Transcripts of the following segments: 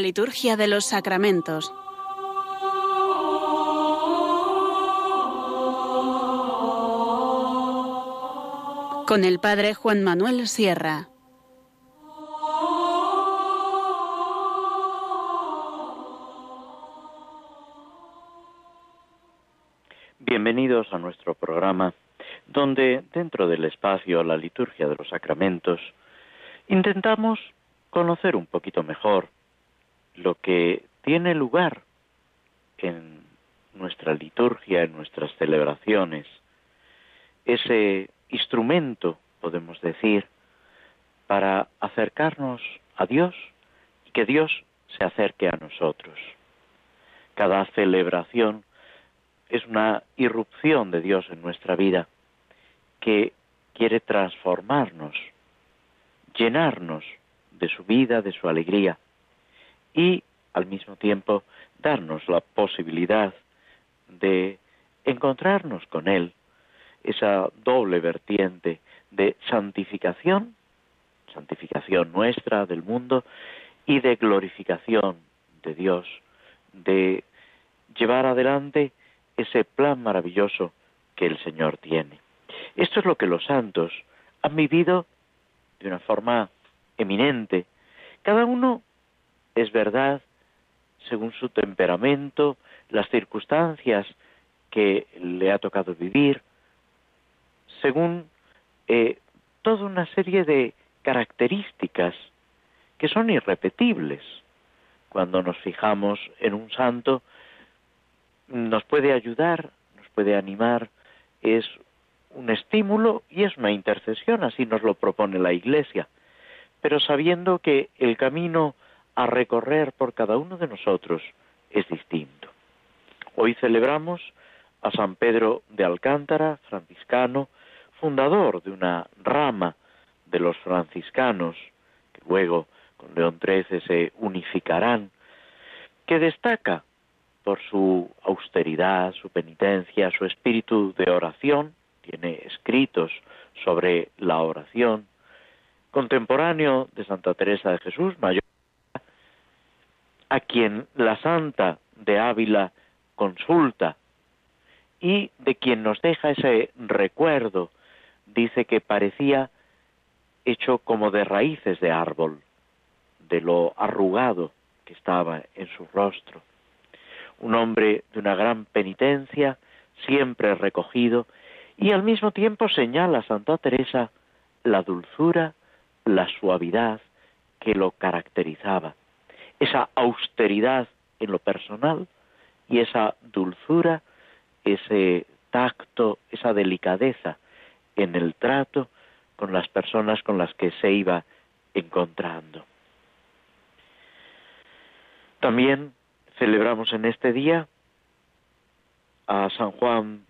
La liturgia de los sacramentos. Con el Padre Juan Manuel Sierra. Bienvenidos a nuestro programa, donde dentro del espacio La liturgia de los sacramentos intentamos conocer un poquito mejor lo que tiene lugar en nuestra liturgia, en nuestras celebraciones, ese instrumento, podemos decir, para acercarnos a Dios y que Dios se acerque a nosotros. Cada celebración es una irrupción de Dios en nuestra vida que quiere transformarnos, llenarnos de su vida, de su alegría y al mismo tiempo darnos la posibilidad de encontrarnos con Él, esa doble vertiente de santificación, santificación nuestra del mundo y de glorificación de Dios, de llevar adelante ese plan maravilloso que el Señor tiene. Esto es lo que los santos han vivido de una forma eminente. Cada uno es verdad según su temperamento, las circunstancias que le ha tocado vivir, según eh, toda una serie de características que son irrepetibles. Cuando nos fijamos en un santo, nos puede ayudar, nos puede animar, es un estímulo y es una intercesión, así nos lo propone la Iglesia, pero sabiendo que el camino a recorrer por cada uno de nosotros es distinto. Hoy celebramos a San Pedro de Alcántara, franciscano, fundador de una rama de los franciscanos, que luego con León XIII se unificarán, que destaca por su austeridad, su penitencia, su espíritu de oración, tiene escritos sobre la oración, contemporáneo de Santa Teresa de Jesús, mayor a quien la Santa de Ávila consulta y de quien nos deja ese recuerdo, dice que parecía hecho como de raíces de árbol, de lo arrugado que estaba en su rostro. Un hombre de una gran penitencia, siempre recogido, y al mismo tiempo señala Santa Teresa la dulzura, la suavidad que lo caracterizaba esa austeridad en lo personal y esa dulzura, ese tacto, esa delicadeza en el trato con las personas con las que se iba encontrando. También celebramos en este día a San Juan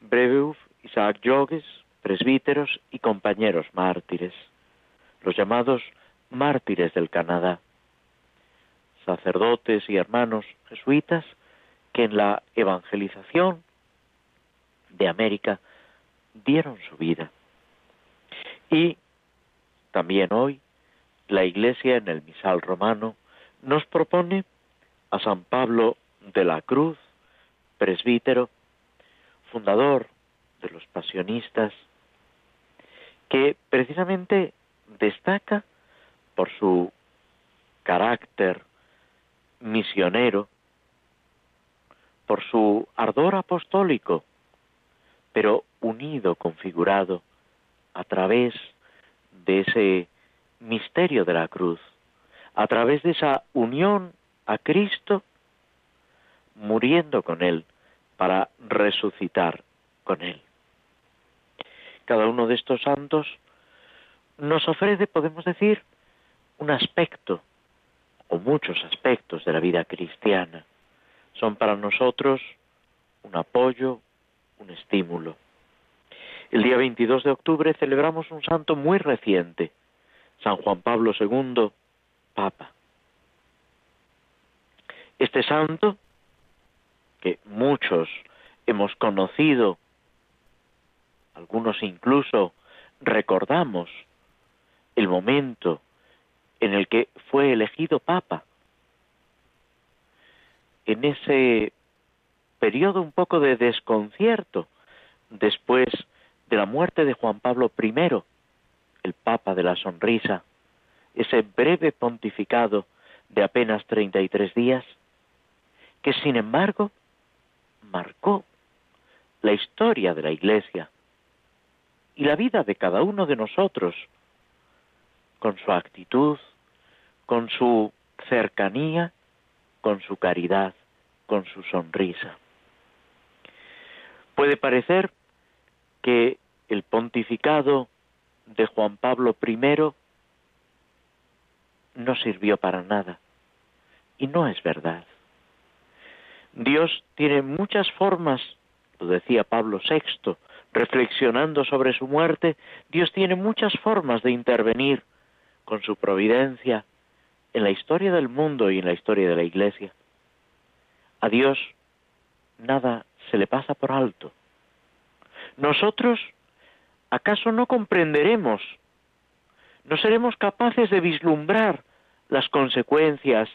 Brebeuf, Isaac Jogues, presbíteros y compañeros mártires, los llamados mártires del Canadá sacerdotes y hermanos jesuitas que en la evangelización de América dieron su vida. Y también hoy la Iglesia en el misal romano nos propone a San Pablo de la Cruz, presbítero, fundador de los pasionistas, que precisamente destaca por su carácter misionero, por su ardor apostólico, pero unido, configurado a través de ese misterio de la cruz, a través de esa unión a Cristo, muriendo con Él para resucitar con Él. Cada uno de estos santos nos ofrece, podemos decir, un aspecto o muchos aspectos de la vida cristiana. Son para nosotros un apoyo, un estímulo. El día 22 de octubre celebramos un santo muy reciente, San Juan Pablo II, Papa. Este santo, que muchos hemos conocido, algunos incluso recordamos el momento en el que fue elegido papa. En ese periodo un poco de desconcierto después de la muerte de Juan Pablo I, el Papa de la Sonrisa, ese breve pontificado de apenas 33 días, que sin embargo marcó la historia de la Iglesia y la vida de cada uno de nosotros, con su actitud, con su cercanía, con su caridad, con su sonrisa. Puede parecer que el pontificado de Juan Pablo I no sirvió para nada. Y no es verdad. Dios tiene muchas formas, lo decía Pablo VI, reflexionando sobre su muerte, Dios tiene muchas formas de intervenir con su providencia en la historia del mundo y en la historia de la Iglesia. A Dios nada se le pasa por alto. Nosotros, ¿acaso no comprenderemos? ¿No seremos capaces de vislumbrar las consecuencias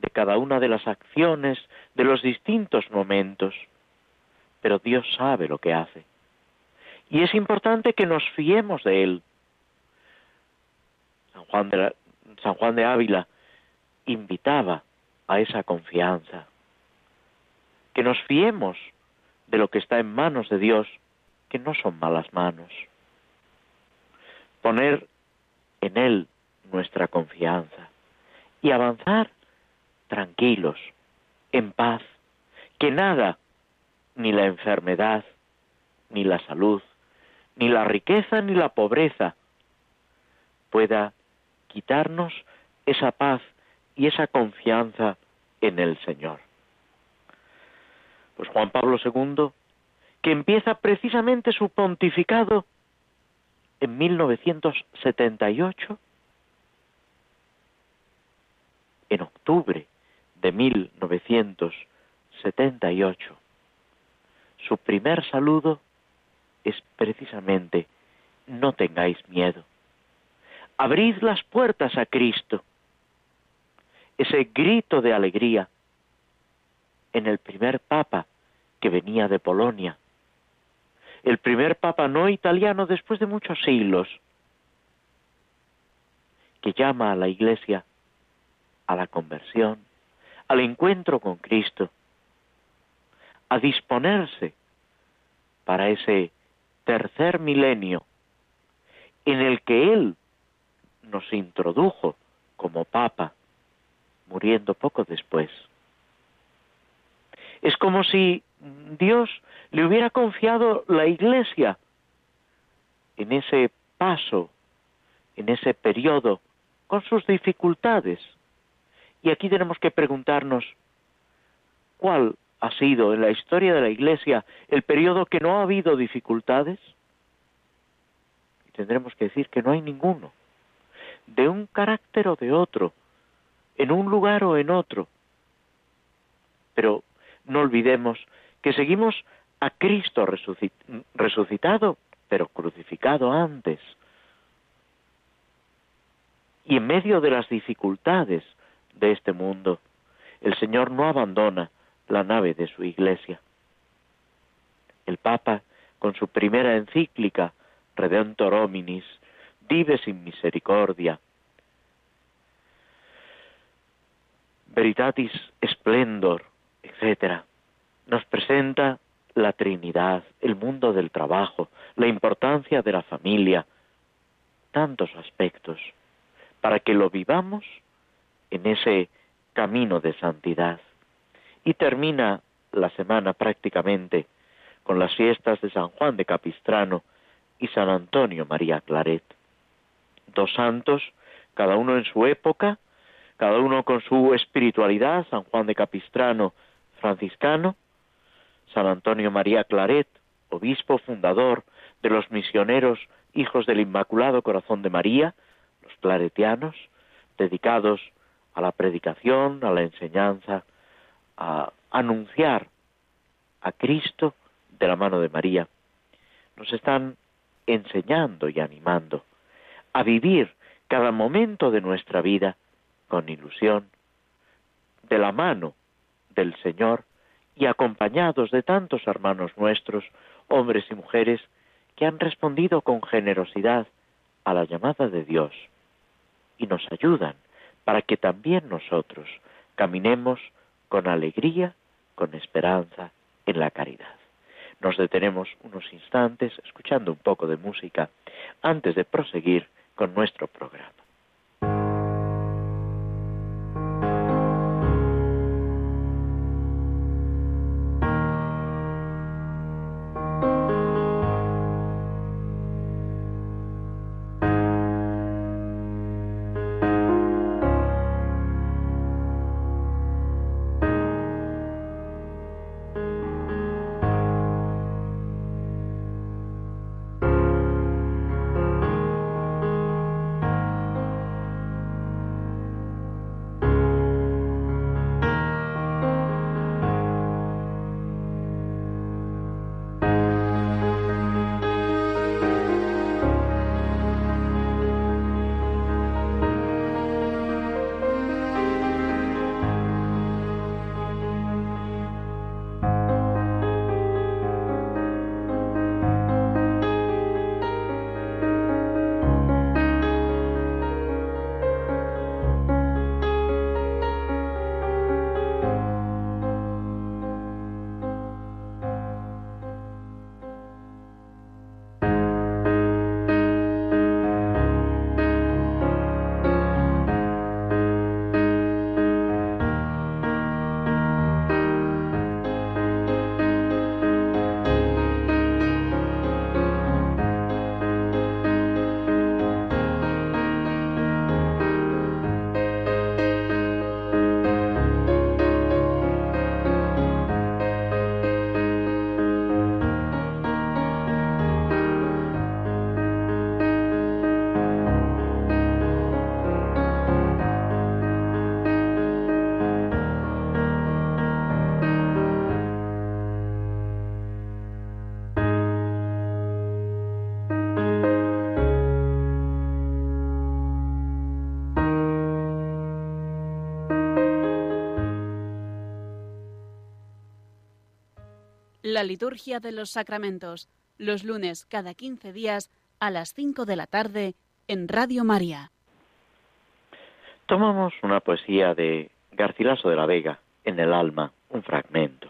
de cada una de las acciones de los distintos momentos? Pero Dios sabe lo que hace. Y es importante que nos fiemos de Él. San Juan de, de Ávila invitaba a esa confianza. Que nos fiemos de lo que está en manos de Dios, que no son malas manos. Poner en Él nuestra confianza y avanzar tranquilos, en paz, que nada, ni la enfermedad, ni la salud, ni la riqueza, ni la pobreza, pueda quitarnos esa paz y esa confianza en el Señor. Pues Juan Pablo II, que empieza precisamente su pontificado en 1978, en octubre de 1978, su primer saludo es precisamente no tengáis miedo. Abrid las puertas a Cristo. Ese grito de alegría en el primer papa que venía de Polonia. El primer papa no italiano después de muchos siglos que llama a la iglesia a la conversión, al encuentro con Cristo, a disponerse para ese tercer milenio en el que Él nos introdujo como Papa, muriendo poco después. Es como si Dios le hubiera confiado la Iglesia en ese paso, en ese periodo, con sus dificultades. Y aquí tenemos que preguntarnos, ¿cuál ha sido en la historia de la Iglesia el periodo que no ha habido dificultades? Y tendremos que decir que no hay ninguno, de un carácter o de otro, en un lugar o en otro. Pero no olvidemos que seguimos a Cristo resucitado, pero crucificado antes. Y en medio de las dificultades de este mundo, el Señor no abandona la nave de su iglesia. El Papa, con su primera encíclica, Redentor Hominis, vive sin misericordia. Veritatis Splendor, etc. Nos presenta la Trinidad, el mundo del trabajo, la importancia de la familia, tantos aspectos, para que lo vivamos en ese camino de santidad y termina la semana prácticamente con las fiestas de San Juan de Capistrano y San Antonio María Claret. Dos santos, cada uno en su época, cada uno con su espiritualidad, San Juan de Capistrano, franciscano, San Antonio María Claret, obispo fundador de los misioneros hijos del Inmaculado Corazón de María, los claretianos, dedicados a la predicación, a la enseñanza, a anunciar a Cristo de la mano de María. Nos están enseñando y animando a vivir cada momento de nuestra vida con ilusión, de la mano del Señor y acompañados de tantos hermanos nuestros, hombres y mujeres, que han respondido con generosidad a la llamada de Dios y nos ayudan para que también nosotros caminemos con alegría, con esperanza en la caridad. Nos detenemos unos instantes escuchando un poco de música antes de proseguir con nuestro programa. La liturgia de los sacramentos, los lunes cada 15 días a las 5 de la tarde en Radio María. Tomamos una poesía de Garcilaso de la Vega, En el alma, un fragmento.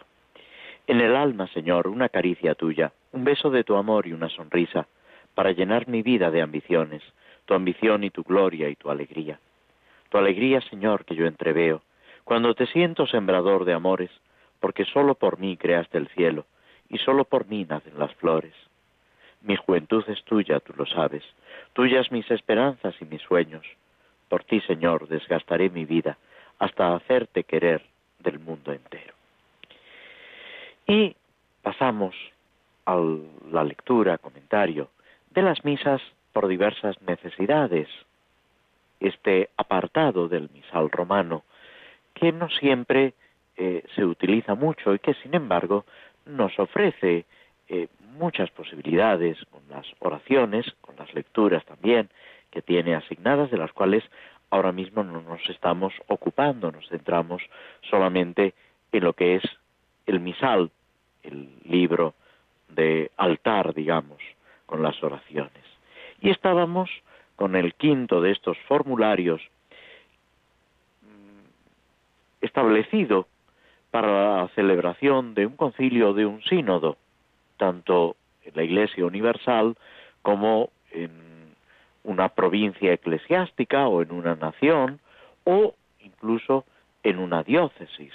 En el alma, Señor, una caricia tuya, un beso de tu amor y una sonrisa, para llenar mi vida de ambiciones, tu ambición y tu gloria y tu alegría. Tu alegría, Señor, que yo entreveo, cuando te siento sembrador de amores, porque sólo por mí creaste el cielo, y sólo por mí nacen las flores. Mi juventud es tuya, tú lo sabes, tuyas mis esperanzas y mis sueños. Por ti, Señor, desgastaré mi vida hasta hacerte querer del mundo entero. Y pasamos a la lectura, comentario de las misas por diversas necesidades. Este apartado del misal romano, que no siempre eh, se utiliza mucho y que, sin embargo, nos ofrece eh, muchas posibilidades con las oraciones, con las lecturas también que tiene asignadas, de las cuales ahora mismo no nos estamos ocupando, nos centramos solamente en lo que es el misal, el libro de altar, digamos, con las oraciones. Y estábamos con el quinto de estos formularios mm, establecido para la celebración de un concilio de un sínodo, tanto en la Iglesia Universal como en una provincia eclesiástica o en una nación o incluso en una diócesis.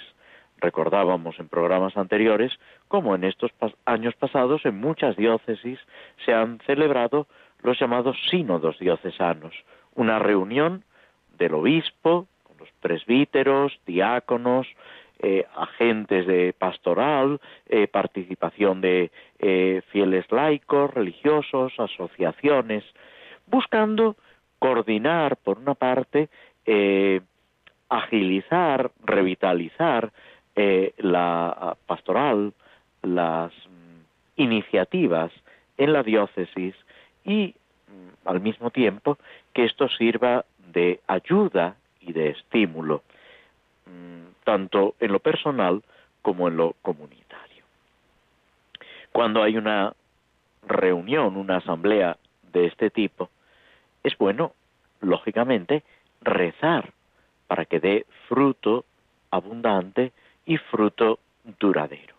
Recordábamos en programas anteriores cómo en estos años pasados en muchas diócesis se han celebrado los llamados sínodos diocesanos, una reunión del obispo, con los presbíteros, diáconos, eh, agentes de pastoral, eh, participación de eh, fieles laicos, religiosos, asociaciones, buscando coordinar, por una parte, agilizar, revitalizar la pastoral, las mm, iniciativas en la diócesis y mm, al mismo tiempo que esto sirva de ayuda y de estímulo. Tanto en lo personal como en lo comunitario. Cuando hay una reunión, una asamblea de este tipo, es bueno, lógicamente, rezar para que dé fruto abundante y fruto duradero.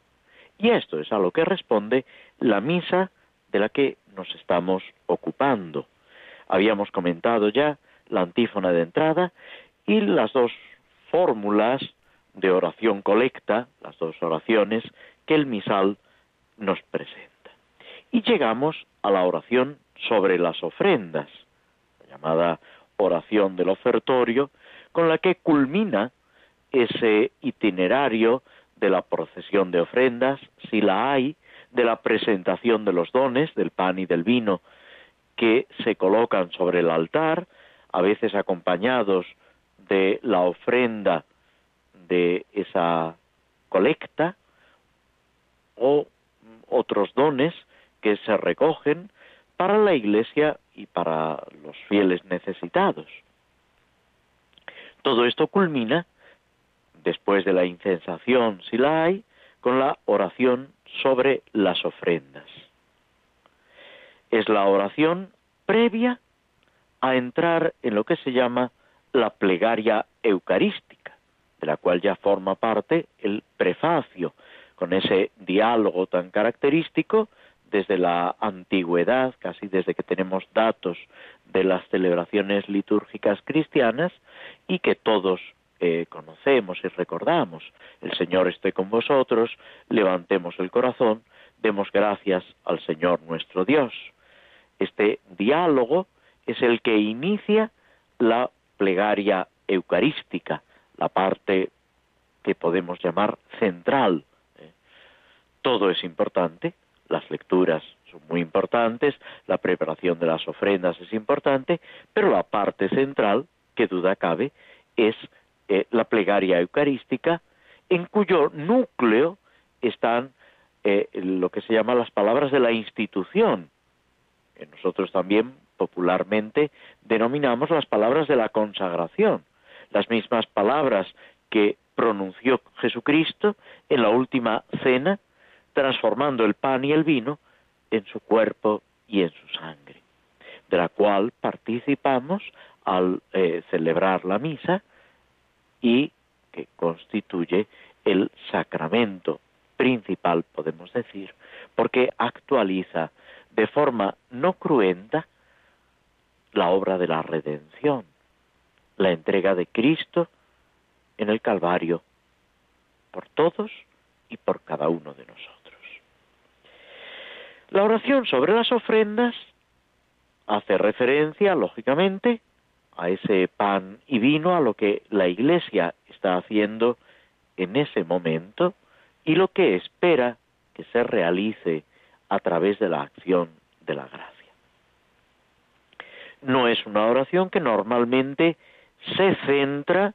Y esto es a lo que responde la misa de la que nos estamos ocupando. Habíamos comentado ya la antífona de entrada y las dos fórmulas de oración colecta, las dos oraciones que el misal nos presenta. Y llegamos a la oración sobre las ofrendas, la llamada oración del ofertorio, con la que culmina ese itinerario de la procesión de ofrendas, si la hay, de la presentación de los dones, del pan y del vino, que se colocan sobre el altar, a veces acompañados de la ofrenda de esa colecta o otros dones que se recogen para la Iglesia y para los fieles necesitados. Todo esto culmina, después de la incensación, si la hay, con la oración sobre las ofrendas. Es la oración previa a entrar en lo que se llama la plegaria eucarística, de la cual ya forma parte el prefacio, con ese diálogo tan característico desde la antigüedad, casi desde que tenemos datos de las celebraciones litúrgicas cristianas y que todos eh, conocemos y recordamos. El Señor esté con vosotros, levantemos el corazón, demos gracias al Señor nuestro Dios. Este diálogo es el que inicia la plegaria eucarística, la parte que podemos llamar central. ¿eh? Todo es importante, las lecturas son muy importantes, la preparación de las ofrendas es importante, pero la parte central, que duda cabe, es eh, la plegaria eucarística, en cuyo núcleo están eh, lo que se llama las palabras de la institución, que nosotros también popularmente denominamos las palabras de la consagración, las mismas palabras que pronunció Jesucristo en la última cena transformando el pan y el vino en su cuerpo y en su sangre, de la cual participamos al eh, celebrar la misa y que constituye el sacramento principal, podemos decir, porque actualiza de forma no cruenta la obra de la redención, la entrega de Cristo en el Calvario por todos y por cada uno de nosotros. La oración sobre las ofrendas hace referencia, lógicamente, a ese pan y vino, a lo que la Iglesia está haciendo en ese momento y lo que espera que se realice a través de la acción de la gracia. No es una oración que normalmente se centra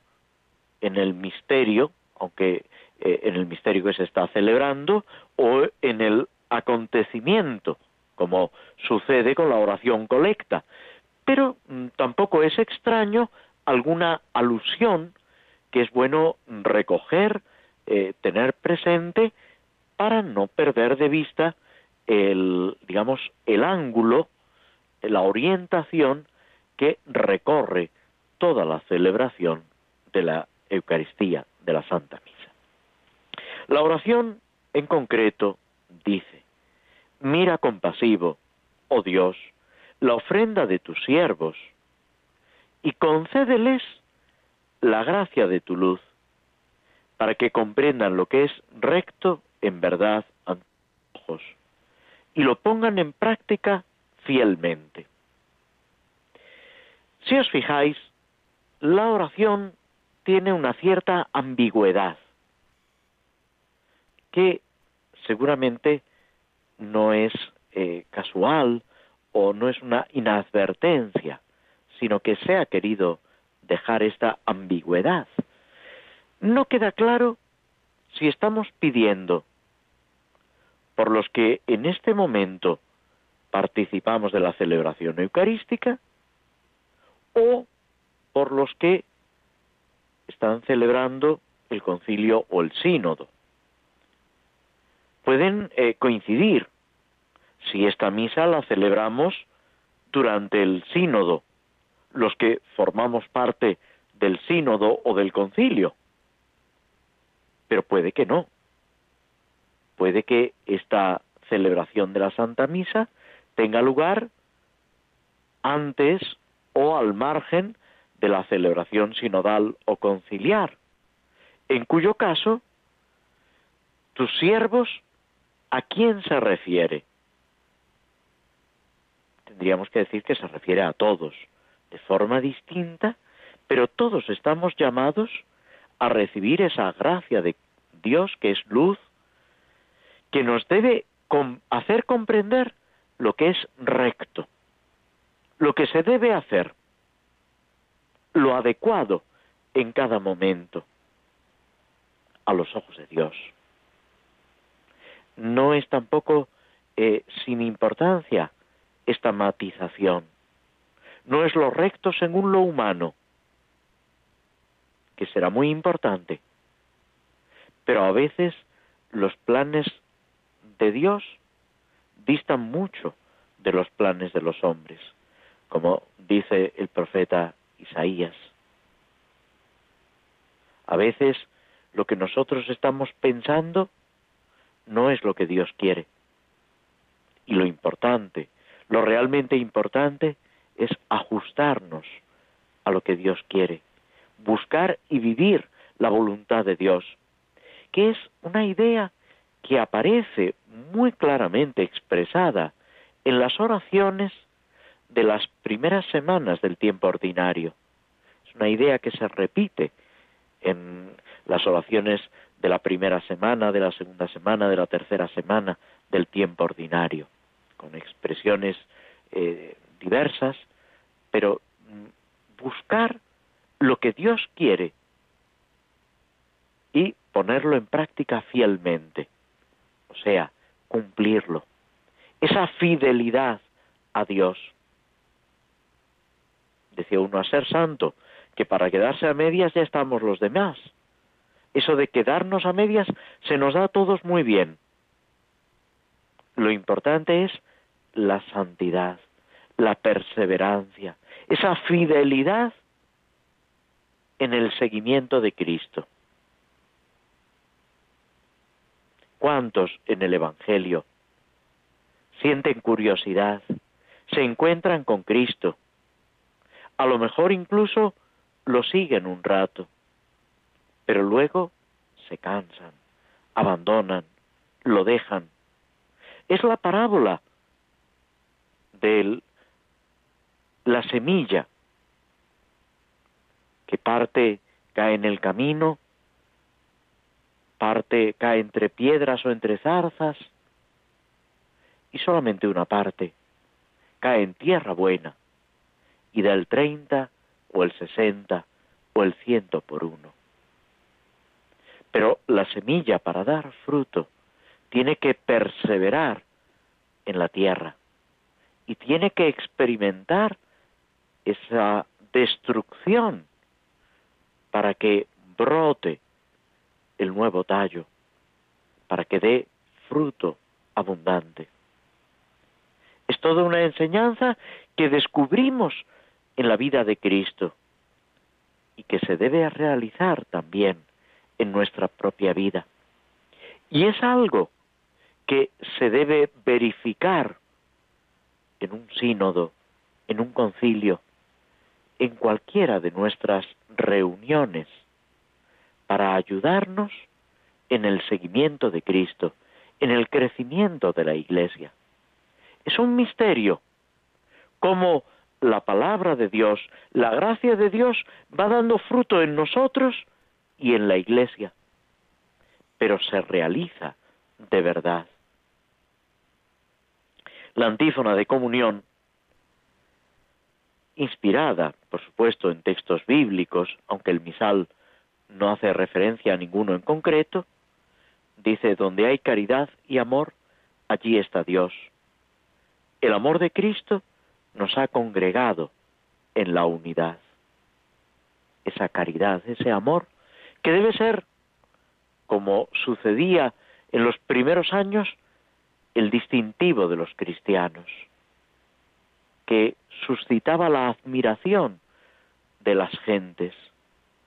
en el misterio, aunque eh, en el misterio que se está celebrando, o en el acontecimiento, como sucede con la oración colecta. Pero mm, tampoco es extraño alguna alusión que es bueno recoger, eh, tener presente para no perder de vista el, digamos, el ángulo, la orientación que recorre toda la celebración de la Eucaristía, de la Santa Misa. La oración en concreto dice, mira compasivo, oh Dios, la ofrenda de tus siervos, y concédeles la gracia de tu luz, para que comprendan lo que es recto en verdad ante tus ojos, y lo pongan en práctica fielmente. Si os fijáis, la oración tiene una cierta ambigüedad, que seguramente no es eh, casual o no es una inadvertencia, sino que se ha querido dejar esta ambigüedad. No queda claro si estamos pidiendo por los que en este momento participamos de la celebración eucarística o por los que están celebrando el concilio o el sínodo. Pueden eh, coincidir si esta misa la celebramos durante el sínodo, los que formamos parte del sínodo o del concilio. Pero puede que no. Puede que esta celebración de la Santa Misa tenga lugar antes o al margen de la celebración sinodal o conciliar, en cuyo caso tus siervos a quién se refiere. Tendríamos que decir que se refiere a todos, de forma distinta, pero todos estamos llamados a recibir esa gracia de Dios que es luz, que nos debe hacer comprender lo que es recto, lo que se debe hacer, lo adecuado en cada momento a los ojos de Dios. No es tampoco eh, sin importancia esta matización. No es lo recto según lo humano, que será muy importante, pero a veces los planes de Dios distan mucho de los planes de los hombres, como dice el profeta Isaías. A veces lo que nosotros estamos pensando no es lo que Dios quiere. Y lo importante, lo realmente importante es ajustarnos a lo que Dios quiere, buscar y vivir la voluntad de Dios, que es una idea que aparece muy claramente expresada en las oraciones de las primeras semanas del tiempo ordinario. Es una idea que se repite en las oraciones de la primera semana, de la segunda semana, de la tercera semana del tiempo ordinario, con expresiones eh, diversas, pero mm, buscar lo que Dios quiere y ponerlo en práctica fielmente, o sea, cumplirlo. Esa fidelidad a Dios. Decía uno a ser santo, que para quedarse a medias ya estamos los demás. Eso de quedarnos a medias se nos da a todos muy bien. Lo importante es la santidad, la perseverancia, esa fidelidad en el seguimiento de Cristo. ¿Cuántos en el Evangelio sienten curiosidad, se encuentran con Cristo? A lo mejor incluso lo siguen un rato, pero luego se cansan, abandonan, lo dejan. Es la parábola de la semilla que parte cae en el camino, parte cae entre piedras o entre zarzas, y solamente una parte cae en tierra buena y da el treinta o el sesenta o el ciento por uno. Pero la semilla para dar fruto tiene que perseverar en la tierra y tiene que experimentar esa destrucción para que brote el nuevo tallo, para que dé fruto abundante. Es toda una enseñanza que descubrimos en la vida de Cristo y que se debe realizar también en nuestra propia vida. Y es algo que se debe verificar en un sínodo, en un concilio, en cualquiera de nuestras reuniones, para ayudarnos en el seguimiento de Cristo, en el crecimiento de la Iglesia. Es un misterio cómo la palabra de Dios, la gracia de Dios va dando fruto en nosotros y en la iglesia, pero se realiza de verdad. La antífona de comunión, inspirada, por supuesto, en textos bíblicos, aunque el misal no hace referencia a ninguno en concreto, dice, donde hay caridad y amor, allí está Dios. El amor de Cristo nos ha congregado en la unidad. Esa caridad, ese amor, que debe ser como sucedía en los primeros años, el distintivo de los cristianos, que suscitaba la admiración de las gentes.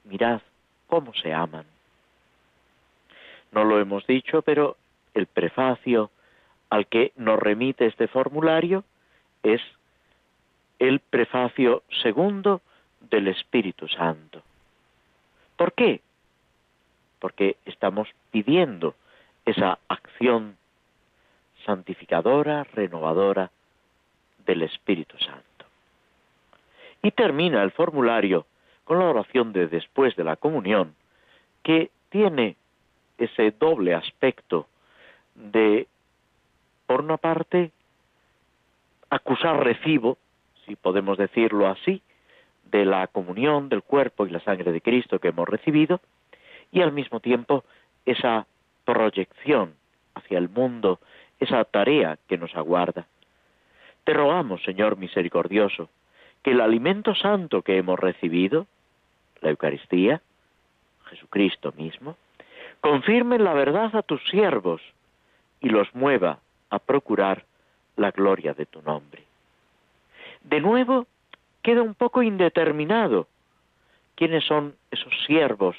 Mirad cómo se aman. No lo hemos dicho, pero el prefacio al que nos remite este formulario es el prefacio segundo del Espíritu Santo. ¿Por qué? Porque estamos pidiendo esa acción santificadora, renovadora del Espíritu Santo. Y termina el formulario con la oración de después de la comunión, que tiene ese doble aspecto de, por una parte, acusar recibo, si podemos decirlo así, de la comunión del cuerpo y la sangre de Cristo que hemos recibido, y al mismo tiempo esa proyección hacia el mundo, esa tarea que nos aguarda. Te rogamos, Señor misericordioso, que el alimento santo que hemos recibido, la Eucaristía, Jesucristo mismo, confirme la verdad a tus siervos y los mueva a procurar la gloria de tu nombre. De nuevo, queda un poco indeterminado quiénes son esos siervos,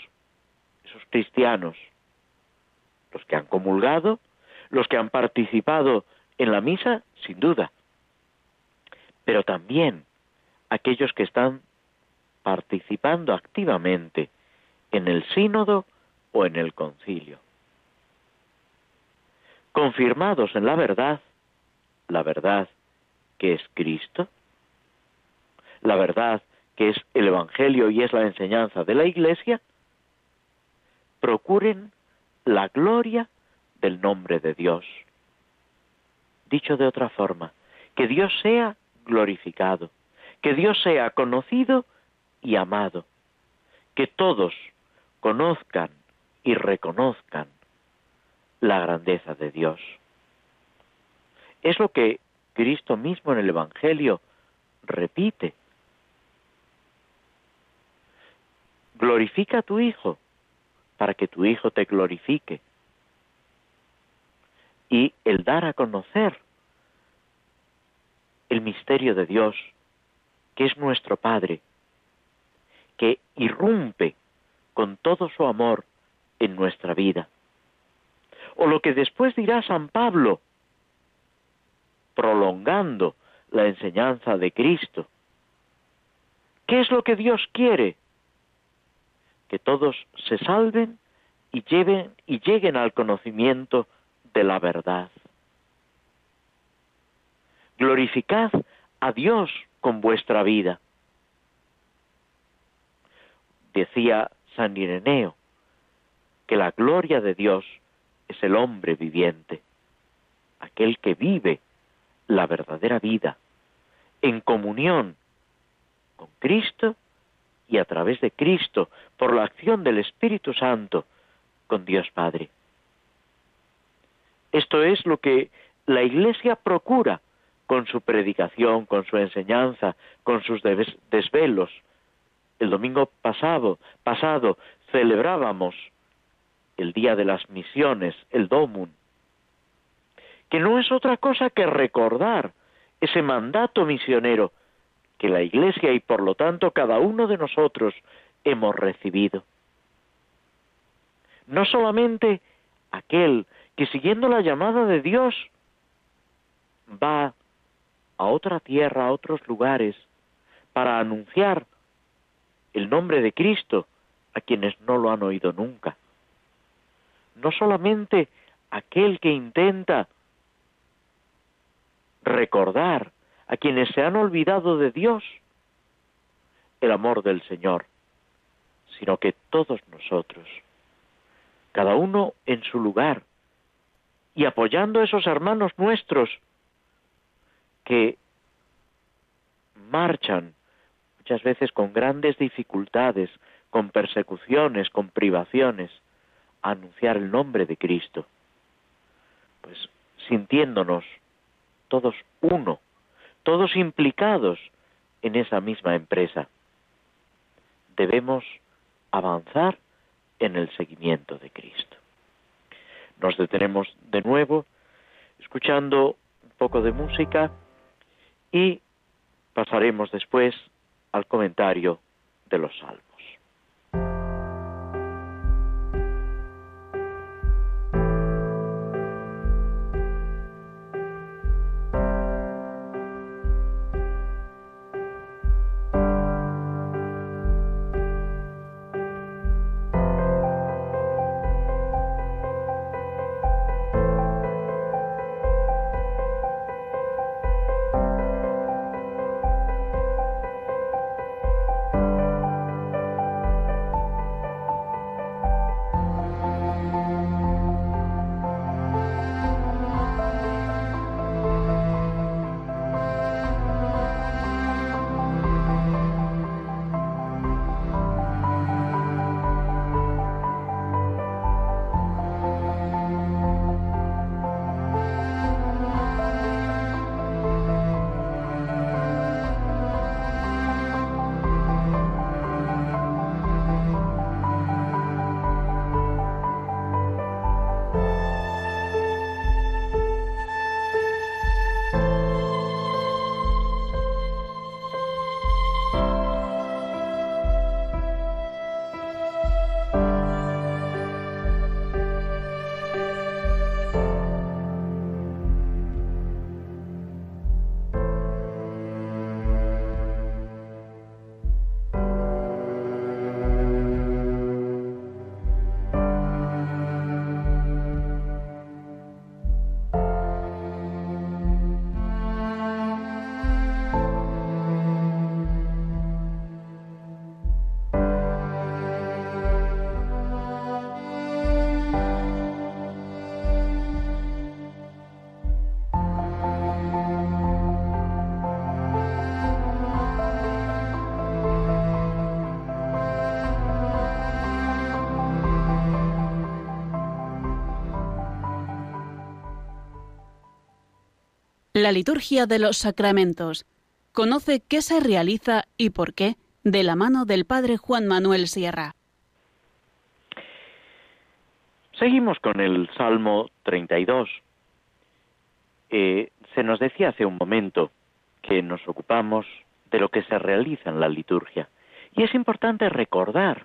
esos cristianos, los que han comulgado, los que han participado en la misa, sin duda, pero también aquellos que están participando activamente en el sínodo o en el concilio. Confirmados en la verdad, la verdad que es Cristo, la verdad que es el Evangelio y es la enseñanza de la Iglesia, procuren la gloria del nombre de Dios. Dicho de otra forma, que Dios sea glorificado, que Dios sea conocido y amado, que todos conozcan y reconozcan la grandeza de Dios. Es lo que Cristo mismo en el Evangelio repite. Glorifica a tu Hijo para que tu Hijo te glorifique. Y el dar a conocer el misterio de Dios, que es nuestro Padre, que irrumpe con todo su amor en nuestra vida. O lo que después dirá San Pablo, prolongando la enseñanza de Cristo. ¿Qué es lo que Dios quiere? Que todos se salven y lleven y lleguen al conocimiento de la verdad. Glorificad a Dios con vuestra vida. Decía San Ireneo que la gloria de Dios es el hombre viviente, aquel que vive la verdadera vida en comunión con Cristo y a través de Cristo, por la acción del Espíritu Santo, con Dios Padre. Esto es lo que la Iglesia procura con su predicación, con su enseñanza, con sus desvelos. El domingo pasado, pasado celebrábamos el día de las misiones, el Domun, que no es otra cosa que recordar ese mandato misionero que la Iglesia y por lo tanto cada uno de nosotros hemos recibido. No solamente aquel que siguiendo la llamada de Dios va a otra tierra, a otros lugares, para anunciar el nombre de Cristo a quienes no lo han oído nunca. No solamente aquel que intenta recordar a quienes se han olvidado de Dios el amor del Señor, sino que todos nosotros, cada uno en su lugar, y apoyando a esos hermanos nuestros que marchan muchas veces con grandes dificultades, con persecuciones, con privaciones, a anunciar el nombre de Cristo. Pues sintiéndonos todos uno, todos implicados en esa misma empresa. Debemos avanzar en el seguimiento de Cristo. Nos detenemos de nuevo escuchando un poco de música y pasaremos después al comentario de los salmos. La liturgia de los sacramentos. Conoce qué se realiza y por qué de la mano del Padre Juan Manuel Sierra. Seguimos con el Salmo 32. Eh, se nos decía hace un momento que nos ocupamos de lo que se realiza en la liturgia. Y es importante recordar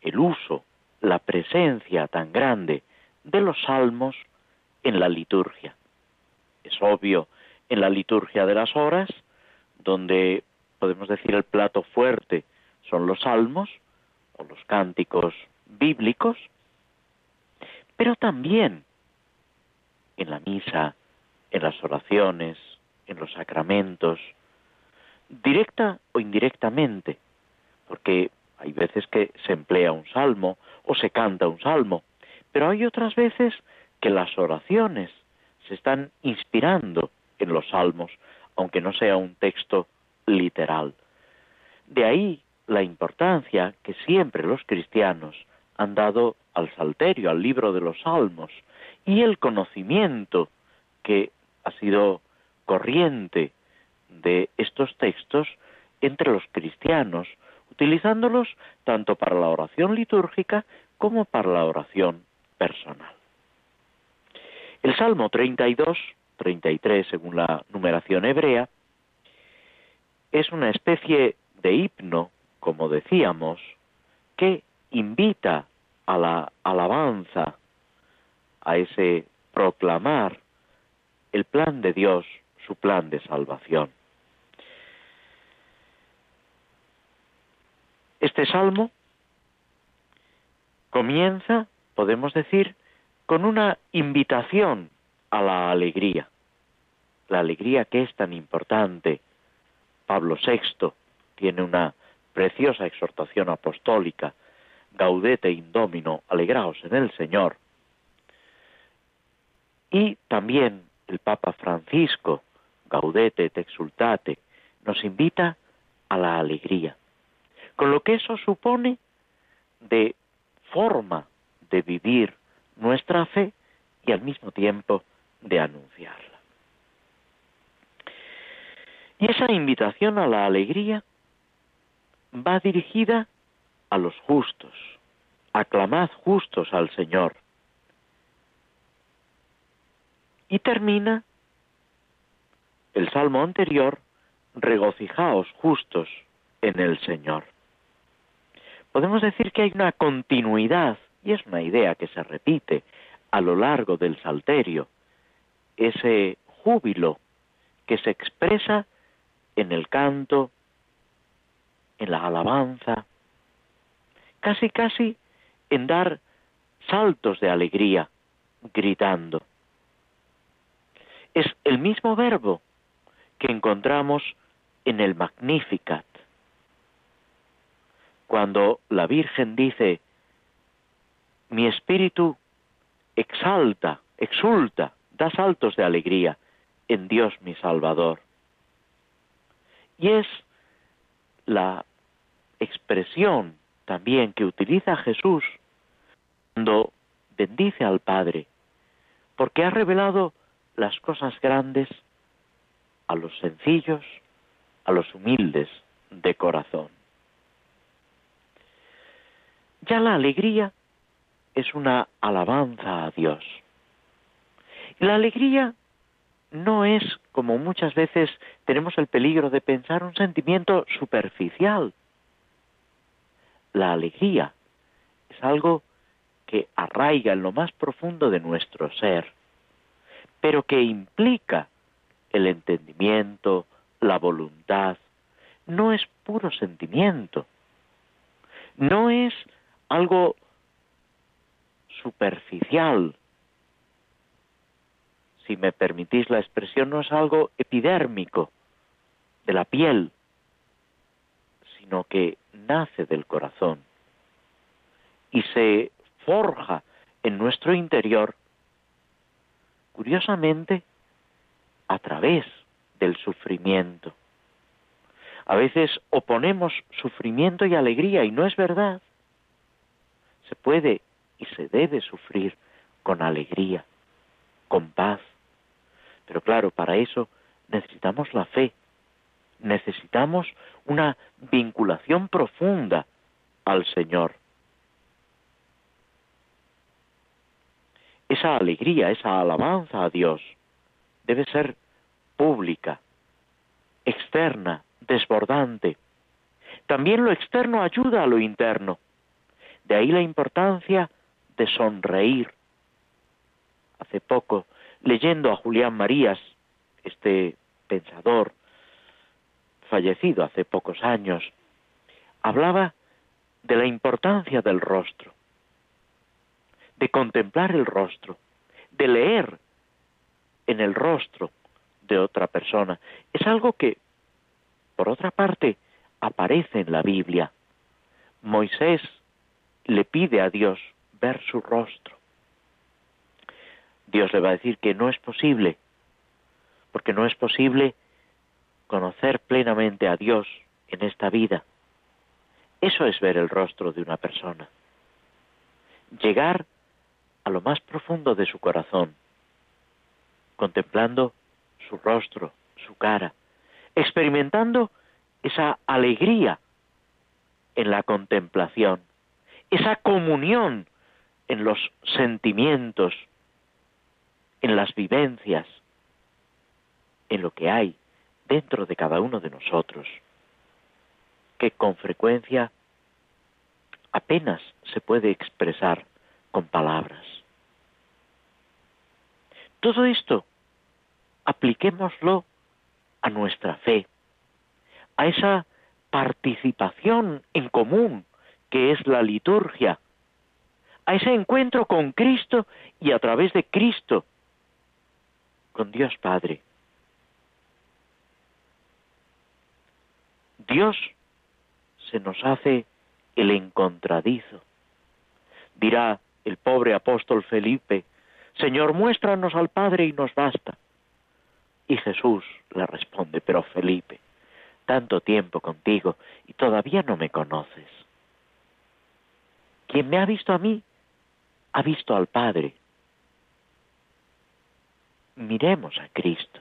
el uso, la presencia tan grande de los salmos en la liturgia es obvio en la liturgia de las horas, donde podemos decir el plato fuerte son los salmos o los cánticos bíblicos, pero también en la misa, en las oraciones, en los sacramentos, directa o indirectamente, porque hay veces que se emplea un salmo o se canta un salmo, pero hay otras veces que las oraciones se están inspirando en los salmos, aunque no sea un texto literal. De ahí la importancia que siempre los cristianos han dado al salterio, al libro de los salmos, y el conocimiento que ha sido corriente de estos textos entre los cristianos, utilizándolos tanto para la oración litúrgica como para la oración personal. El Salmo 32, 33 según la numeración hebrea, es una especie de himno, como decíamos, que invita a la alabanza, a ese proclamar el plan de Dios, su plan de salvación. Este salmo comienza, podemos decir, con una invitación a la alegría, la alegría que es tan importante. Pablo VI tiene una preciosa exhortación apostólica, Gaudete indomino, alegraos en el Señor. Y también el Papa Francisco, Gaudete et exultate, nos invita a la alegría, con lo que eso supone de forma de vivir nuestra fe y al mismo tiempo de anunciarla. Y esa invitación a la alegría va dirigida a los justos. Aclamad justos al Señor. Y termina el salmo anterior, regocijaos justos en el Señor. Podemos decir que hay una continuidad, y es una idea que se repite a lo largo del Salterio, ese júbilo que se expresa en el canto, en la alabanza, casi casi en dar saltos de alegría, gritando. Es el mismo verbo que encontramos en el Magnificat. Cuando la Virgen dice, mi espíritu exalta, exulta, da saltos de alegría en Dios mi Salvador. Y es la expresión también que utiliza Jesús cuando bendice al Padre, porque ha revelado las cosas grandes a los sencillos, a los humildes de corazón. Ya la alegría es una alabanza a Dios. La alegría no es, como muchas veces tenemos el peligro de pensar, un sentimiento superficial. La alegría es algo que arraiga en lo más profundo de nuestro ser, pero que implica el entendimiento, la voluntad. No es puro sentimiento, no es algo superficial, si me permitís la expresión, no es algo epidérmico de la piel, sino que nace del corazón y se forja en nuestro interior, curiosamente, a través del sufrimiento. A veces oponemos sufrimiento y alegría y no es verdad. Se puede y se debe sufrir con alegría, con paz, pero claro, para eso necesitamos la fe, necesitamos una vinculación profunda al Señor. Esa alegría, esa alabanza a Dios debe ser pública, externa, desbordante. También lo externo ayuda a lo interno. De ahí la importancia de sonreír. Hace poco leyendo a Julián Marías, este pensador fallecido hace pocos años, hablaba de la importancia del rostro, de contemplar el rostro, de leer en el rostro de otra persona. Es algo que, por otra parte, aparece en la Biblia. Moisés le pide a Dios ver su rostro. Dios le va a decir que no es posible, porque no es posible conocer plenamente a Dios en esta vida. Eso es ver el rostro de una persona. Llegar a lo más profundo de su corazón, contemplando su rostro, su cara, experimentando esa alegría en la contemplación, esa comunión en los sentimientos, en las vivencias, en lo que hay dentro de cada uno de nosotros, que con frecuencia apenas se puede expresar con palabras. Todo esto apliquémoslo a nuestra fe, a esa participación en común que es la liturgia, a ese encuentro con Cristo y a través de Cristo con Dios Padre. Dios se nos hace el encontradizo. Dirá el pobre apóstol Felipe, Señor, muéstranos al Padre y nos basta. Y Jesús le responde, pero Felipe, tanto tiempo contigo y todavía no me conoces. Quien me ha visto a mí, ha visto al Padre miremos a Cristo,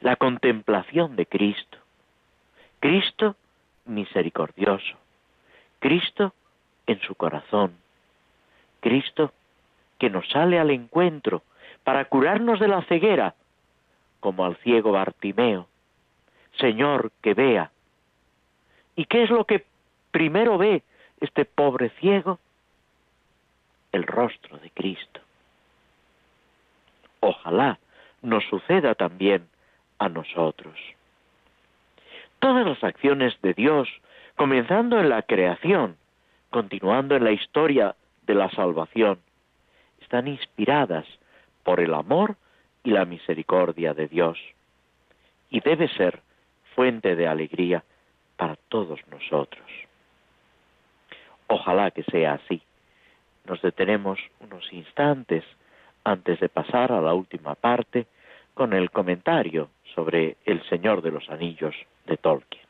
la contemplación de Cristo. Cristo misericordioso, Cristo en su corazón, Cristo que nos sale al encuentro para curarnos de la ceguera, como al ciego Bartimeo. Señor, que vea. ¿Y qué es lo que primero ve este pobre ciego? El rostro de Cristo. Ojalá nos suceda también a nosotros. Todas las acciones de Dios, comenzando en la creación, continuando en la historia de la salvación, están inspiradas por el amor y la misericordia de Dios y debe ser fuente de alegría para todos nosotros. Ojalá que sea así. Nos detenemos unos instantes antes de pasar a la última parte con el comentario sobre El Señor de los Anillos de Tolkien.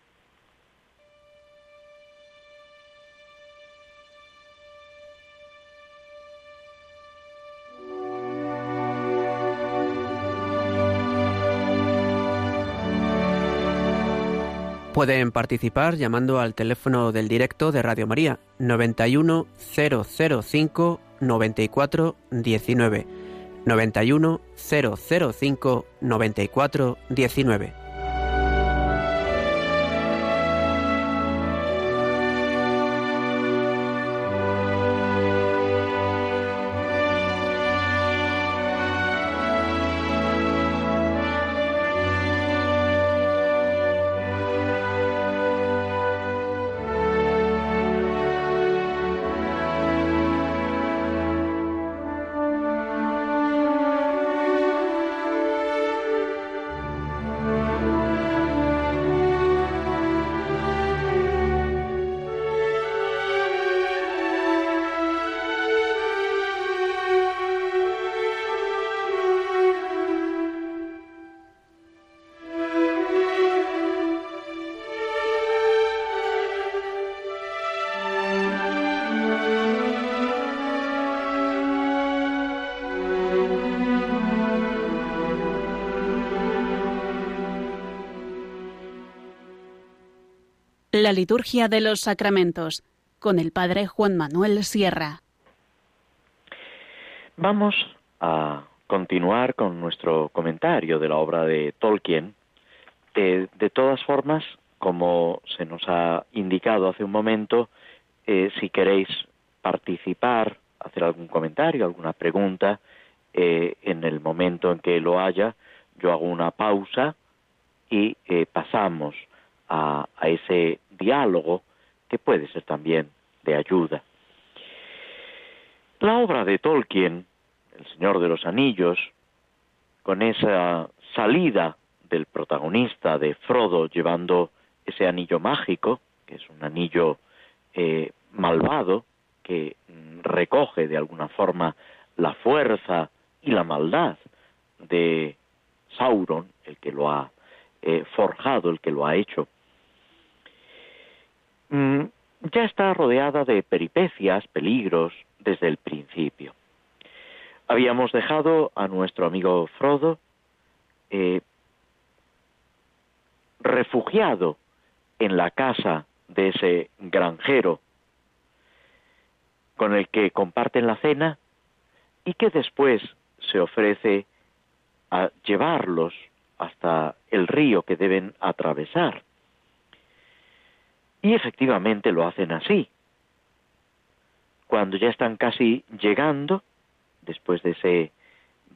Pueden participar llamando al teléfono del directo de Radio María 91 005 94 19 91 005 94 19. La liturgia de los sacramentos con el Padre Juan Manuel Sierra. Vamos a continuar con nuestro comentario de la obra de Tolkien. de todas formas, como se nos ha indicado hace un momento, eh, si queréis participar, hacer algún comentario, alguna pregunta, eh, en el momento en que lo haya, yo hago una pausa y eh, pasamos a, ese diálogo que puede ser también de ayuda. La obra de Tolkien, El Señor de los Anillos, con esa salida del protagonista de Frodo llevando ese anillo mágico, que es un anillo eh, malvado, que mm, recoge de alguna forma la fuerza y la maldad de Sauron, el que lo ha eh, forjado, el que lo ha hecho. Mm, ya está rodeada de peripecias, peligros, desde el principio. Habíamos dejado a nuestro amigo Frodo eh, refugiado en la casa de ese granjero con el que comparten la cena y que después se ofrece a llevarlos hasta el río que deben atravesar. Y efectivamente lo hacen así. Cuando ya están casi llegando, después de ese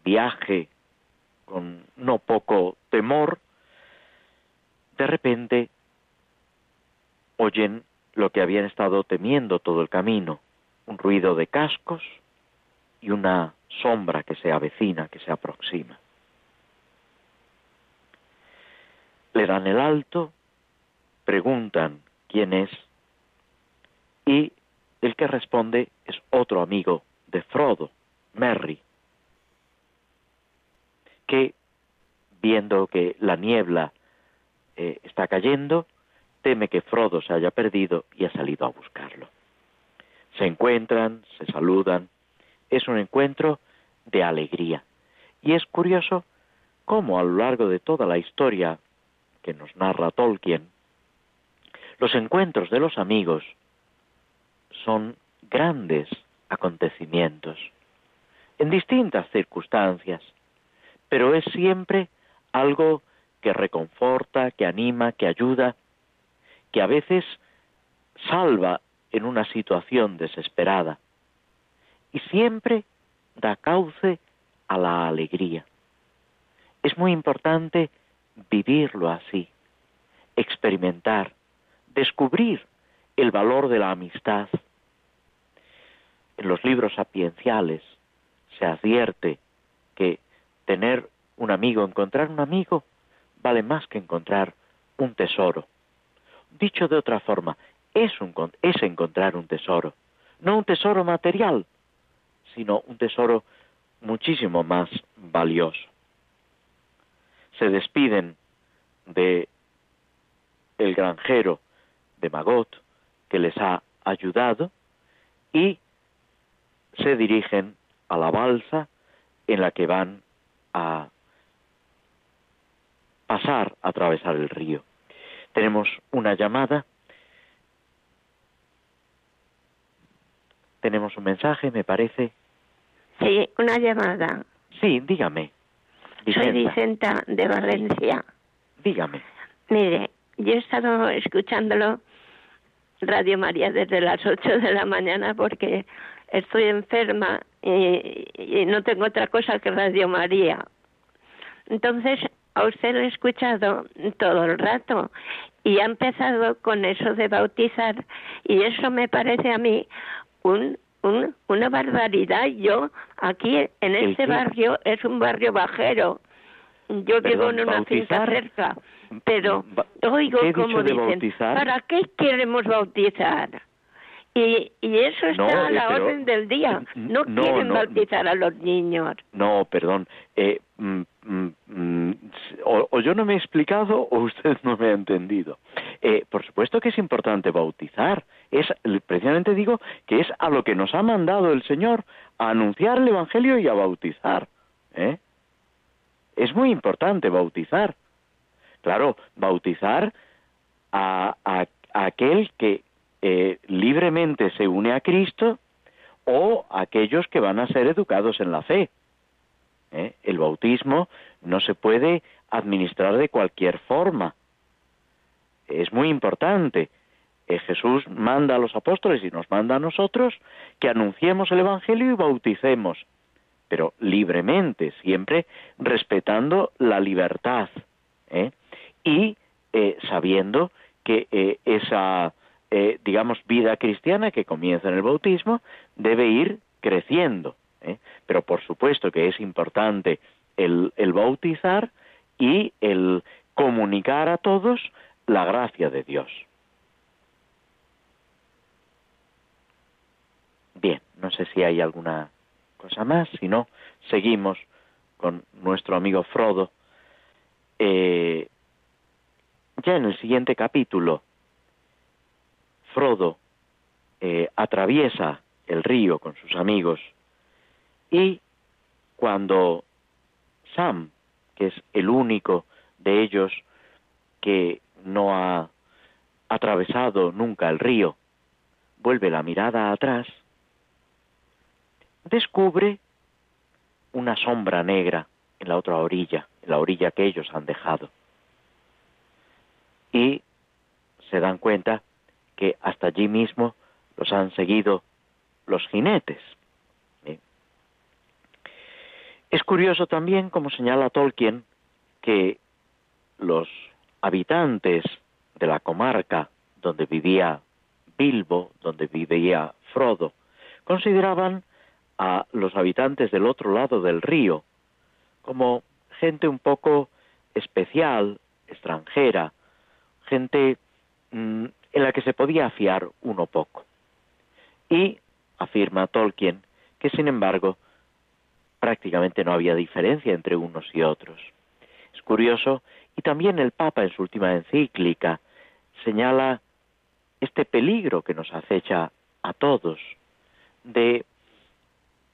viaje con no poco temor, de repente oyen lo que habían estado temiendo todo el camino, un ruido de cascos y una sombra que se avecina, que se aproxima. Le dan el alto, preguntan quién es, y el que responde es otro amigo de Frodo, Merry, que viendo que la niebla eh, está cayendo, teme que Frodo se haya perdido y ha salido a buscarlo. Se encuentran, se saludan, es un encuentro de alegría. Y es curioso cómo a lo largo de toda la historia que nos narra Tolkien, los encuentros de los amigos son grandes acontecimientos, en distintas circunstancias, pero es siempre algo que reconforta, que anima, que ayuda, que a veces salva en una situación desesperada y siempre da cauce a la alegría. Es muy importante vivirlo así, experimentar, descubrir el valor de la amistad. En los libros sapienciales se advierte que tener un amigo, encontrar un amigo, vale más que encontrar un tesoro. Dicho de otra forma, es, es encontrar un tesoro, no un tesoro material, sino un tesoro muchísimo más valioso. Se despiden de el granjero de Magot que les ha ayudado y se dirigen a la balsa en la que van a pasar a atravesar el río. Tenemos una llamada. Tenemos un mensaje, me parece. Sí, una llamada. Sí, dígame. Soy Vicenta de Valencia. Dígame. Mire, yo he estado escuchándolo Radio María desde las 8 de la mañana porque estoy enferma y, y, no tengo otra cosa que Radio María. Entonces, a usted lo he escuchado todo el rato y ha empezado con eso de bautizar y eso me parece a mí un, un una barbaridad. Yo aquí en este barrio es un barrio bajero. Yo vivo en una finca cerca, pero oigo como dicen, ¿para qué queremos bautizar? Y, y eso está a la orden del día. No, quieren bautizar a los niños. No, perdón. Eh, mm, mm, mm, o, yo no me he explicado o usted no me ha entendido. Eh, por supuesto que es importante bautizar. Es precisamente digo que es a lo que nos ha mandado el Señor a anunciar el Evangelio y a bautizar. ¿eh? Es muy importante bautizar. Claro, bautizar a, a aquel que eh, libremente se une a Cristo o aquellos que van a ser educados en la fe. ¿eh? El bautismo no se puede administrar de cualquier forma. Es muy importante. Eh, Jesús manda a los apóstoles y nos manda a nosotros que anunciemos el Evangelio y bauticemos, pero libremente, siempre respetando la libertad y sabiendo que esa eh, digamos, vida cristiana que comienza en el bautismo debe ir creciendo. ¿eh? Pero por supuesto que es importante el, el bautizar y el comunicar a todos la gracia de Dios. Bien, no sé si hay alguna cosa más, si no, seguimos con nuestro amigo Frodo. Eh, ya en el siguiente capítulo Frodo eh, atraviesa el río con sus amigos y cuando Sam, que es el único de ellos que no ha atravesado nunca el río, vuelve la mirada atrás, descubre una sombra negra en la otra orilla, en la orilla que ellos han dejado. Y se dan cuenta que hasta allí mismo los han seguido los jinetes. Es curioso también, como señala Tolkien, que los habitantes de la comarca donde vivía Bilbo, donde vivía Frodo, consideraban a los habitantes del otro lado del río como gente un poco especial, extranjera, gente mm, en la que se podía fiar uno poco. Y afirma Tolkien que, sin embargo, prácticamente no había diferencia entre unos y otros. Es curioso, y también el Papa en su última encíclica señala este peligro que nos acecha a todos de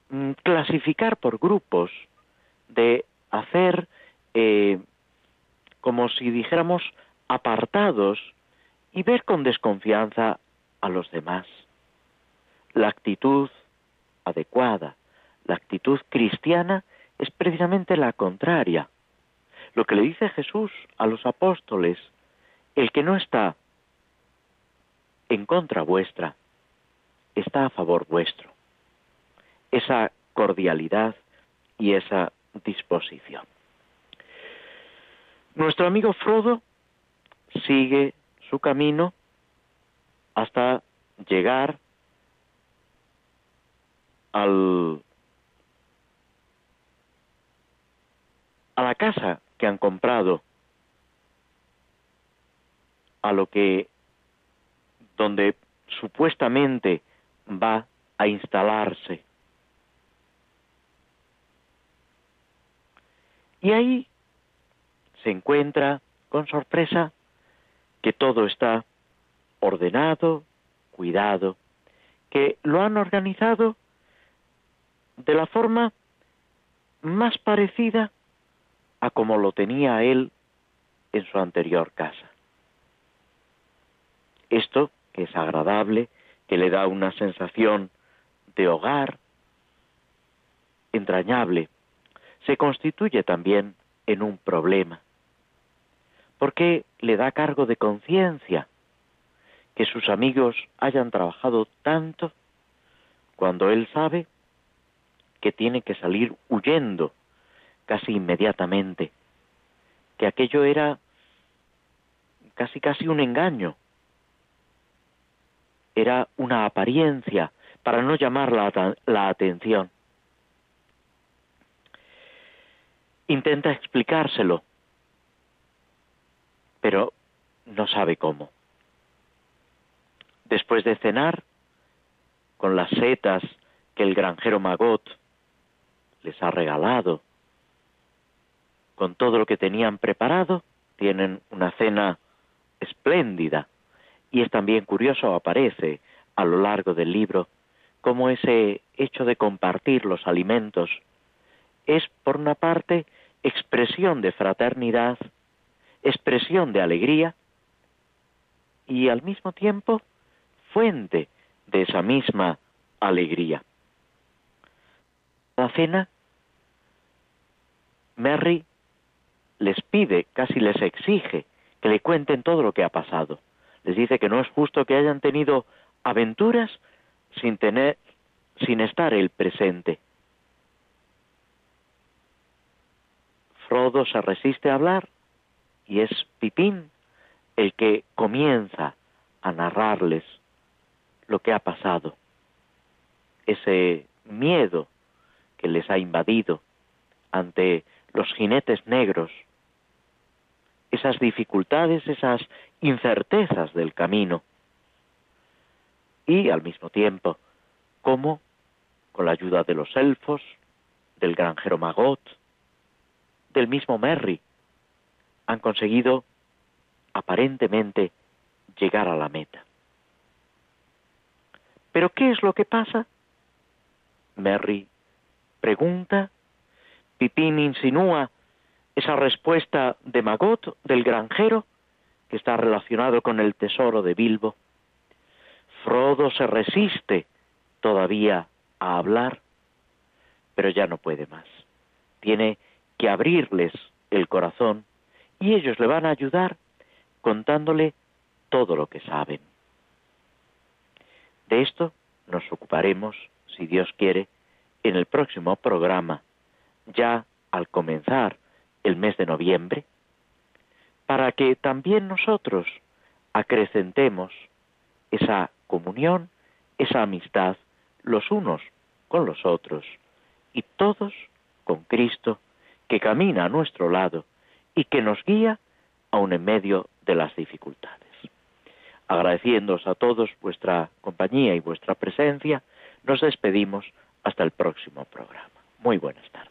mm, clasificar por grupos, de hacer eh, como si dijéramos apartados y ver con desconfianza a los demás. La actitud adecuada, la actitud cristiana es precisamente la contraria. Lo que le dice Jesús a los apóstoles, el que no está en contra vuestra, está a favor vuestro. Esa cordialidad y esa disposición. Nuestro amigo Frodo sigue su camino hasta llegar al a la casa que han comprado, a lo que donde supuestamente va a instalarse. Y ahí se encuentra con sorpresa que todo está ordenado, cuidado, que lo han organizado de la forma más parecida a como lo tenía él en su anterior casa. Esto, que es agradable, que le da una sensación de hogar entrañable, se constituye también en un problema, porque le da cargo de conciencia que sus amigos hayan trabajado tanto cuando él sabe que tiene que salir huyendo casi inmediatamente, que aquello era casi casi un engaño, era una apariencia para no llamar la, la atención. Intenta explicárselo, pero no sabe cómo. Después de cenar, con las setas que el granjero Magot les ha regalado, con todo lo que tenían preparado, tienen una cena espléndida. Y es también curioso, aparece a lo largo del libro, cómo ese hecho de compartir los alimentos es, por una parte, expresión de fraternidad, expresión de alegría y al mismo tiempo fuente de esa misma alegría. La cena, Mary les pide, casi les exige, que le cuenten todo lo que ha pasado. Les dice que no es justo que hayan tenido aventuras sin tener, sin estar el presente. Frodo se resiste a hablar y es Pipín el que comienza a narrarles lo que ha pasado, ese miedo que les ha invadido ante los jinetes negros esas dificultades, esas incertezas del camino. Y al mismo tiempo, cómo, con la ayuda de los elfos, del granjero Magot, del mismo Merry, han conseguido aparentemente llegar a la meta. Pero ¿qué es lo que pasa? Merry pregunta, Pipín insinúa esa respuesta de Magot, del granjero, que está relacionado con el tesoro de Bilbo. Frodo se resiste todavía a hablar, pero ya no puede más. Tiene que abrirles el corazón y ellos le van a ayudar contándole todo lo que saben. De esto nos ocuparemos, si Dios quiere, en el próximo programa, ya al comenzar el mes de noviembre, para que también nosotros acrecentemos esa comunión, esa amistad, los unos con los otros, y todos con Cristo, que camina a nuestro lado y que nos guía aun en medio de las dificultades. Agradeciéndoos a todos vuestra compañía y vuestra presencia, nos despedimos hasta el próximo programa. Muy buenas tardes.